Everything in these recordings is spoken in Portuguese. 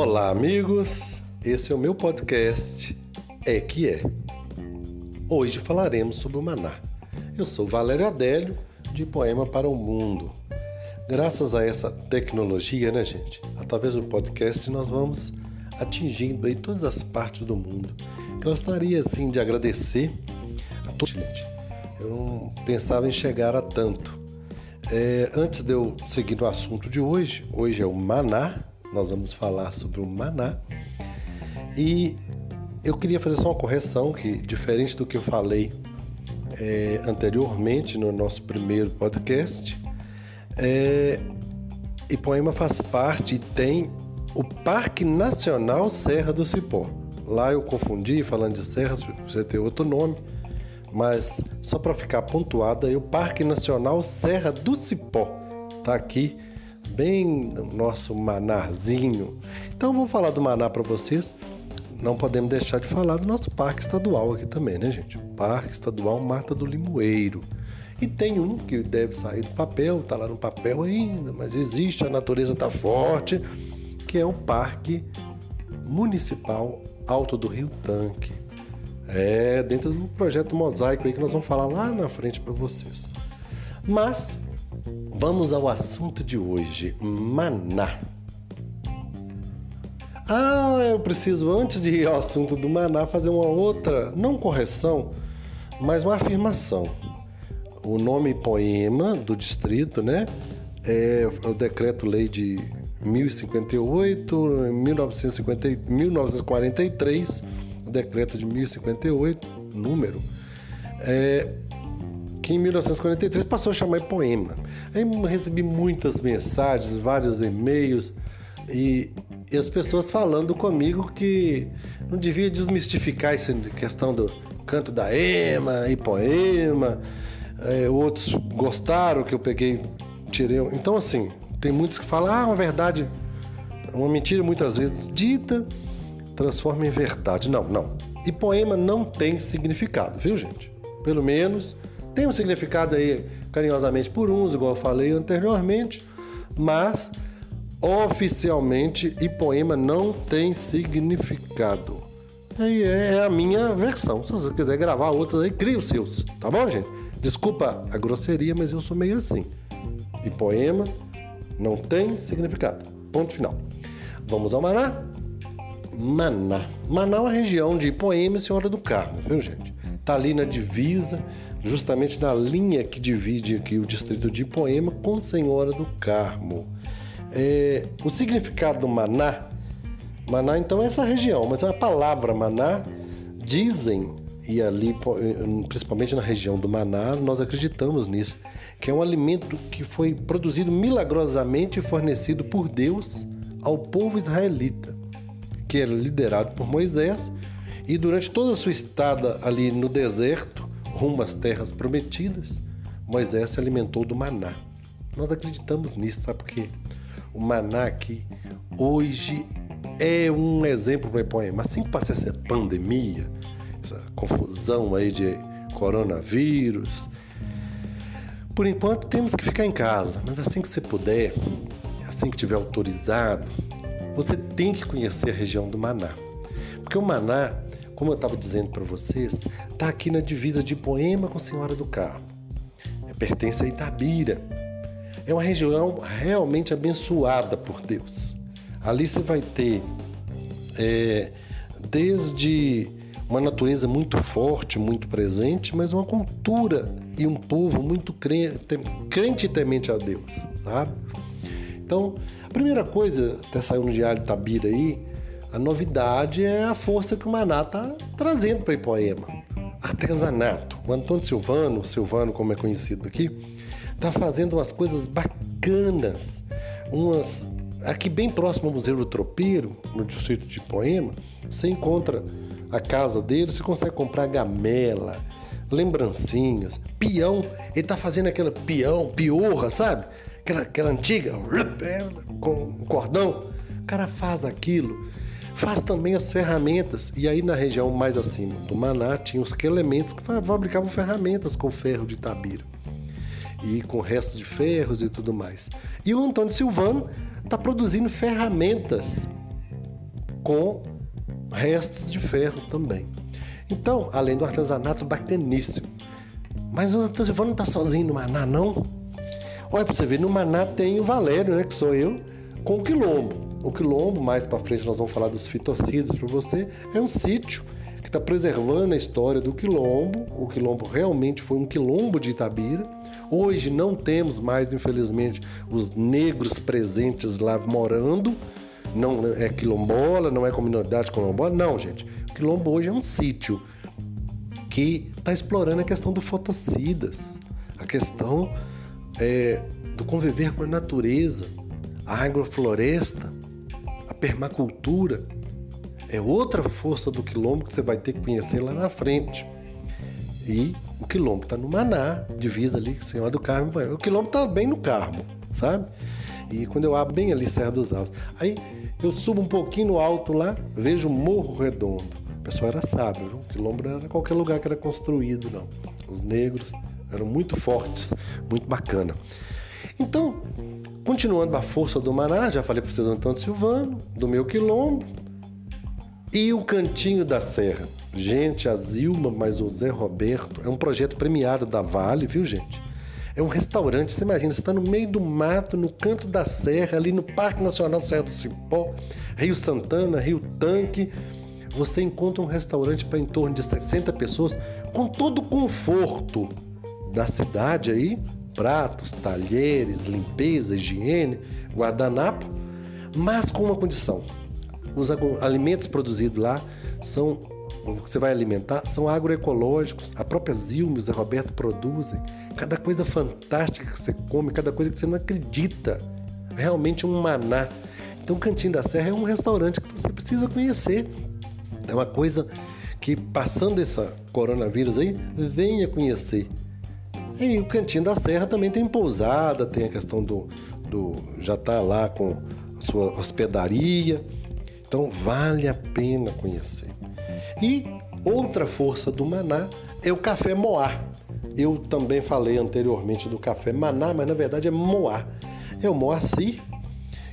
Olá, amigos. Esse é o meu podcast É que é. Hoje falaremos sobre o maná. Eu sou Valério Adélio, de Poema para o Mundo. Graças a essa tecnologia, né, gente? Através do podcast nós vamos atingindo aí todas as partes do mundo. Gostaria assim de agradecer a todos, gente. Eu não pensava em chegar a tanto. É, antes de eu seguir no assunto de hoje, hoje é o maná, nós vamos falar sobre o maná. E eu queria fazer só uma correção que, diferente do que eu falei é, anteriormente no nosso primeiro podcast, é, Ipoema faz parte e tem o Parque Nacional Serra do Cipó. Lá eu confundi, falando de serras, você tem outro nome, mas só para ficar pontuado, aí o Parque Nacional Serra do Cipó tá aqui bem no nosso manarzinho. Então vou falar do maná para vocês. Não podemos deixar de falar do nosso parque estadual aqui também, né, gente? O Parque Estadual Mata do Limoeiro. E tem um que deve sair do papel, tá lá no papel ainda, mas existe, a natureza tá forte, que é o Parque Municipal Alto do Rio Tanque. É dentro do projeto Mosaico aí que nós vamos falar lá na frente para vocês. Mas Vamos ao assunto de hoje: maná. Ah, eu preciso, antes de ir ao assunto do maná, fazer uma outra, não correção, mas uma afirmação. O nome poema do distrito, né? É o decreto-lei de 1058, 1950, 1943, o decreto de 1058, número. É, que em 1943 passou a chamar poema. Aí recebi muitas mensagens, vários e-mails e, e, as pessoas falando comigo que não devia desmistificar essa questão do canto da ema e poema. É, outros gostaram que eu peguei, tirei. Então, assim, tem muitos que falam, ah, uma verdade, uma mentira muitas vezes dita transforma em verdade. Não, não. E poema não tem significado, viu, gente? Pelo menos tem um significado aí carinhosamente por uns, igual eu falei anteriormente, mas oficialmente Ipoema não tem significado. Aí é a minha versão. Se você quiser gravar outras aí, cria os seus, tá bom, gente? Desculpa a grosseria, mas eu sou meio assim. Ipoema não tem significado. Ponto final. Vamos ao Maná? Maná. Maná é uma região de Ipoema e Senhora do Carmo, viu, gente? Tá ali na divisa justamente na linha que divide aqui o distrito de Ipoema com Senhora do Carmo. É, o significado do maná, maná então é essa região, mas a palavra maná dizem e ali principalmente na região do Maná nós acreditamos nisso, que é um alimento que foi produzido milagrosamente e fornecido por Deus ao povo israelita, que era liderado por Moisés e durante toda a sua estada ali no deserto rumo às terras prometidas, Moisés se alimentou do maná. Nós acreditamos nisso, sabe por quê? O maná aqui hoje é um exemplo para poema. Assim que passa essa pandemia, essa confusão aí de coronavírus, por enquanto temos que ficar em casa, mas assim que você puder, assim que tiver autorizado, você tem que conhecer a região do Maná. Porque o Maná como eu estava dizendo para vocês, está aqui na divisa de Poema com Senhora do Carmo. É, pertence a Itabira. É uma região realmente abençoada por Deus. Ali você vai ter é, desde uma natureza muito forte, muito presente, mas uma cultura e um povo muito crente, crente e temente a Deus, sabe? Então, a primeira coisa, saiu no Diário Itabira aí, a novidade é a força que o Maná está trazendo para Ipoema. Artesanato. O Antônio Silvano, Silvano como é conhecido aqui, está fazendo umas coisas bacanas. Umas aqui bem próximo ao Museu do Tropeiro, no distrito de Poema, você encontra a casa dele, você consegue comprar gamela, lembrancinhas, peão. Ele está fazendo aquele peão, piorra, sabe? Aquela, aquela antiga, com cordão. O cara faz aquilo faz também as ferramentas. E aí na região mais acima do Maná tinha os elementos que fabricavam ferramentas com ferro de Tabira. E com restos de ferros e tudo mais. E o Antônio Silvano está produzindo ferramentas com restos de ferro também. Então, além do artesanato bacaníssimo. Mas o Silvano não está sozinho no Maná, não. Olha para você ver, no Maná tem o Valério, né, que sou eu, com o Quilombo. O Quilombo, mais para frente nós vamos falar dos fitocidas para você, é um sítio que está preservando a história do Quilombo. O Quilombo realmente foi um quilombo de Itabira. Hoje não temos mais, infelizmente, os negros presentes lá morando. Não é quilombola, não é comunidade quilombola. Não, gente. O quilombo hoje é um sítio que está explorando a questão do fotocidas, a questão é, do conviver com a natureza, a agrofloresta, permacultura. É outra força do quilombo que você vai ter que conhecer lá na frente. E o quilombo está no Maná, divisa ali, Senhora do Carmo. O quilombo está bem no Carmo, sabe? E quando eu abro bem ali Serra dos Altos. Aí eu subo um pouquinho no alto lá, vejo Morro Redondo. O pessoal era sábio, viu? o quilombo não era qualquer lugar que era construído, não. Os negros eram muito fortes, muito bacana. Então, continuando a força do Maná, já falei para vocês do Antônio Silvano, do meu quilombo, e o Cantinho da Serra. Gente, a Zilma, mas o Zé Roberto é um projeto premiado da Vale, viu, gente? É um restaurante, você imagina, você está no meio do mato, no canto da serra, ali no Parque Nacional Serra do Cipó, Rio Santana, Rio Tanque. Você encontra um restaurante para em torno de 60 pessoas, com todo o conforto da cidade aí, pratos, talheres, limpeza, higiene, guardanapo, mas com uma condição os alimentos produzidos lá são você vai alimentar são agroecológicos. A própria Zilma e Zé Roberto produzem. Cada coisa fantástica que você come, cada coisa que você não acredita. É realmente um maná. Então, o Cantinho da Serra é um restaurante que você precisa conhecer. É uma coisa que, passando essa coronavírus aí, venha conhecer. E o Cantinho da Serra também tem pousada, tem a questão do. do já está lá com a sua hospedaria. Então vale a pena conhecer. E outra força do Maná é o café Moá. Eu também falei anteriormente do café Maná, mas na verdade é Moá. É o Moacir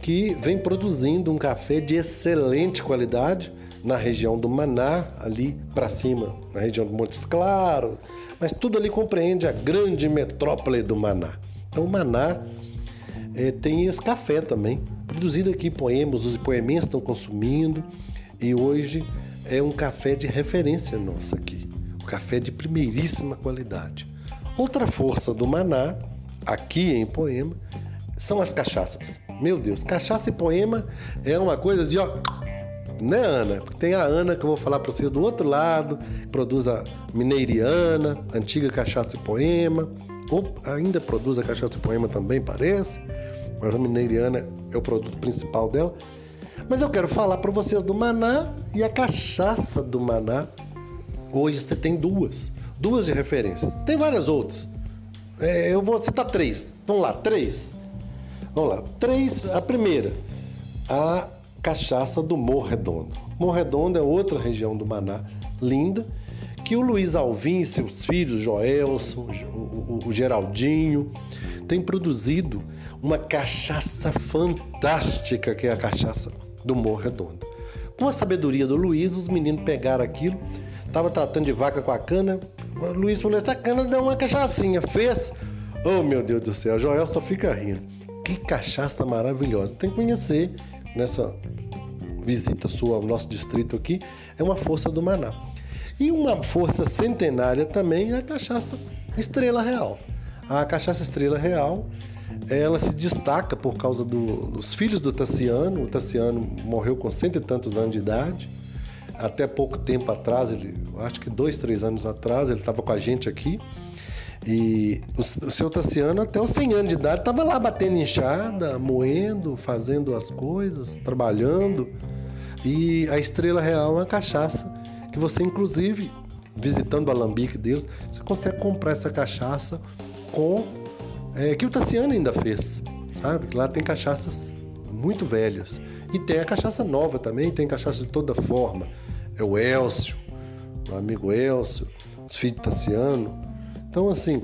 que vem produzindo um café de excelente qualidade na região do Maná, ali para cima, na região do Montes Claros, mas tudo ali compreende a grande metrópole do Maná. Então, o Maná é, tem esse café também, produzido aqui poemas, os poemenses estão consumindo e hoje é um café de referência nossa aqui, um café de primeiríssima qualidade. Outra força do Maná, aqui em Poema, são as cachaças. Meu Deus, cachaça e poema é uma coisa de ó, né, Ana? Tem a Ana que eu vou falar para vocês do outro lado, que produz a Mineiriana, antiga cachaça e poema, ou ainda produz a cachaça e poema também, parece. Mas a Mineiriana é o produto principal dela. Mas eu quero falar para vocês do Maná e a cachaça do Maná. Hoje você tem duas, duas de referência. Tem várias outras. É, eu vou citar três. Vamos lá, três. Vamos lá, três. A primeira, a cachaça do Morro Redondo. Morro Redondo é outra região do Maná linda que o Luiz Alvim e seus filhos, Joelson, o, Geraldinho, têm produzido uma cachaça fantástica, que é a cachaça do Morro Redondo. Com a sabedoria do Luiz, os meninos pegaram aquilo, tava tratando de vaca com a cana. O Luiz falou: essa cana deu uma cachaçinha, fez. Oh meu Deus do céu, Joel só fica rindo. Que cachaça maravilhosa. Tem que conhecer nessa visita sua ao nosso distrito aqui, é uma força do Maná. E uma força centenária também é a cachaça Estrela Real. A cachaça Estrela Real ela se destaca por causa do, dos filhos do Tassiano. O Tassiano morreu com cento e tantos anos de idade. Até pouco tempo atrás, ele, acho que dois, três anos atrás, ele estava com a gente aqui. E o, o seu Tassiano, até os 100 anos de idade, estava lá batendo enxada, moendo, fazendo as coisas, trabalhando. E a Estrela Real é uma cachaça que você, inclusive, visitando o alambique deles, você consegue comprar essa cachaça com é, que o Tassiano ainda fez, sabe? Lá tem cachaças muito velhas. E tem a cachaça nova também, tem cachaça de toda forma. É o Elcio, o amigo Elcio, os filhos de Tassiano. Então, assim,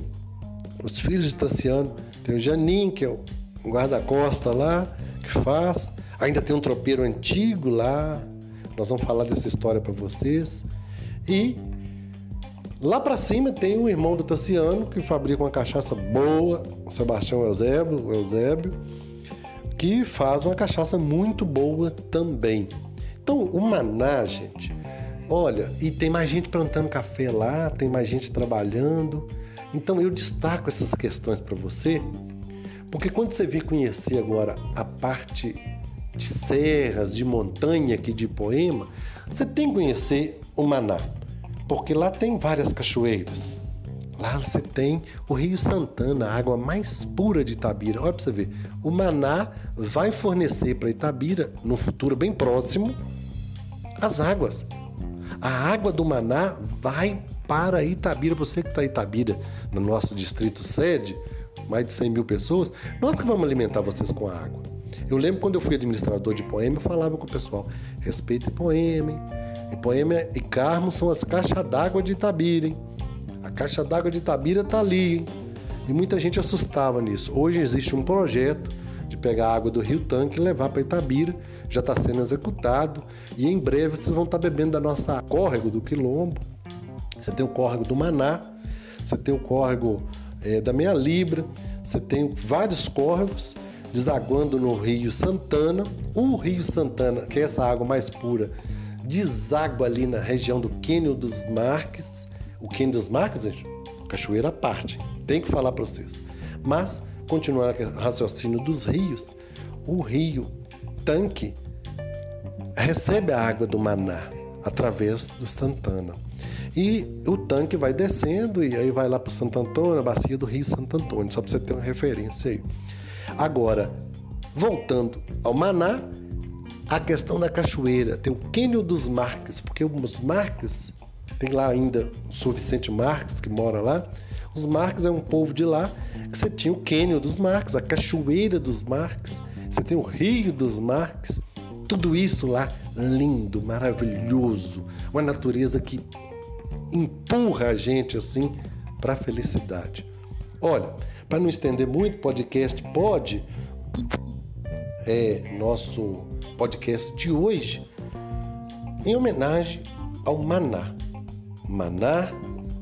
os filhos de Tassiano, tem o Janin, que é o guarda-costa lá, que faz. Ainda tem um tropeiro antigo lá. Nós vamos falar dessa história para vocês. E lá para cima tem o irmão do Tassiano, que fabrica uma cachaça boa, o Sebastião Eusébio, o Eusébio, que faz uma cachaça muito boa também. Então, o Maná, gente, olha, e tem mais gente plantando café lá, tem mais gente trabalhando. Então, eu destaco essas questões para você, porque quando você vir conhecer agora a parte de serras, de montanha aqui de Poema, você tem que conhecer o Maná, porque lá tem várias cachoeiras. Lá você tem o Rio Santana, a água mais pura de Itabira. Olha para você ver, o Maná vai fornecer para Itabira, no futuro bem próximo, as águas. A água do Maná vai para Itabira. Você que está em Itabira, no nosso distrito sede, mais de 100 mil pessoas, nós que vamos alimentar vocês com a água. Eu lembro quando eu fui administrador de Poema, eu falava com o pessoal: respeite Poema, hein? E Poema e Carmo são as caixas d'água de Itabira, hein? A caixa d'água de Itabira tá ali, hein? E muita gente assustava nisso. Hoje existe um projeto de pegar a água do Rio Tanque e levar para Itabira, já está sendo executado e em breve vocês vão estar tá bebendo da nossa córrego do Quilombo. Você tem o córrego do Maná, você tem o córrego é, da Meia Libra, você tem vários córregos desaguando no Rio Santana. O Rio Santana, que é essa água mais pura, deságua ali na região do Quênio dos Marques. O Quênio dos Marques, cachoeira à parte, tem que falar para vocês. Mas, continuando o raciocínio dos rios, o rio Tanque recebe a água do Maná através do Santana. E o tanque vai descendo e aí vai lá para Santo Antônio, a bacia do Rio Santo Antônio, só para você ter uma referência aí. Agora, voltando ao Maná, a questão da cachoeira, tem o Quênio dos Marques, porque os Marques, tem lá ainda o Sr. Vicente Marques, que mora lá. Os Marques é um povo de lá, que você tinha o Quênio dos Marques, a Cachoeira dos Marques, você tem o Rio dos Marques, tudo isso lá lindo, maravilhoso, uma natureza que empurra a gente assim para a felicidade. Olha, para não estender muito, podcast pode é nosso podcast de hoje em homenagem ao maná. Maná,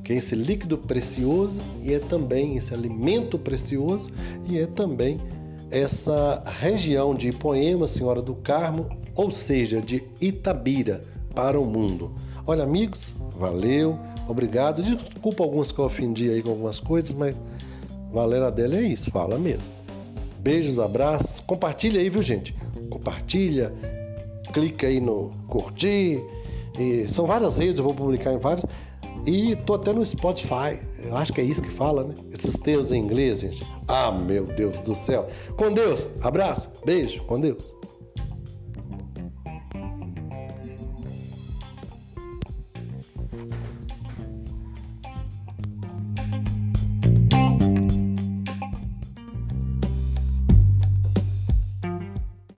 que é esse líquido precioso e é também esse alimento precioso e é também essa região de Ipoema, Senhora do Carmo, ou seja, de Itabira para o mundo. Olha, amigos, valeu, obrigado. Desculpa alguns que eu ofendi aí com algumas coisas, mas Valera dela é isso, fala mesmo. Beijos, abraços. Compartilha aí, viu, gente? Compartilha, clica aí no curtir. E são várias redes, eu vou publicar em várias. E tô até no Spotify. Eu acho que é isso que fala, né? Esses termos em inglês, gente. Ah, meu Deus do céu. Com Deus. Abraço. Beijo. Com Deus.